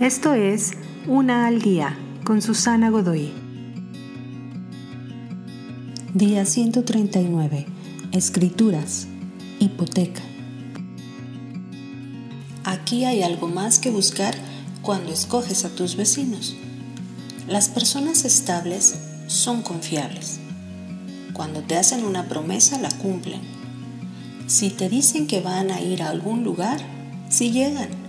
Esto es Una al Día con Susana Godoy. Día 139. Escrituras. Hipoteca. Aquí hay algo más que buscar cuando escoges a tus vecinos. Las personas estables son confiables. Cuando te hacen una promesa la cumplen. Si te dicen que van a ir a algún lugar, si llegan.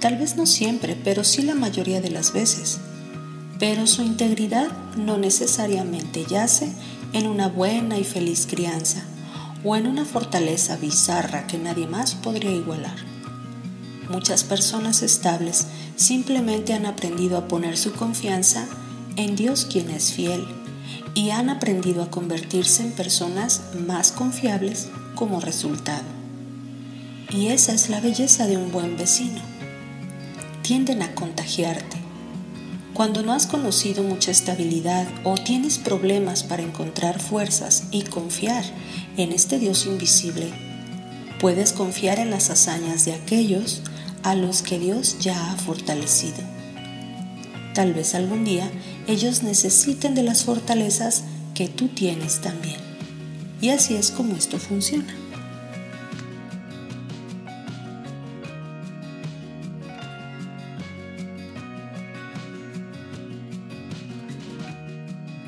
Tal vez no siempre, pero sí la mayoría de las veces. Pero su integridad no necesariamente yace en una buena y feliz crianza o en una fortaleza bizarra que nadie más podría igualar. Muchas personas estables simplemente han aprendido a poner su confianza en Dios quien es fiel y han aprendido a convertirse en personas más confiables como resultado. Y esa es la belleza de un buen vecino. Tienden a contagiarte. Cuando no has conocido mucha estabilidad o tienes problemas para encontrar fuerzas y confiar en este Dios invisible, puedes confiar en las hazañas de aquellos a los que Dios ya ha fortalecido. Tal vez algún día ellos necesiten de las fortalezas que tú tienes también. Y así es como esto funciona.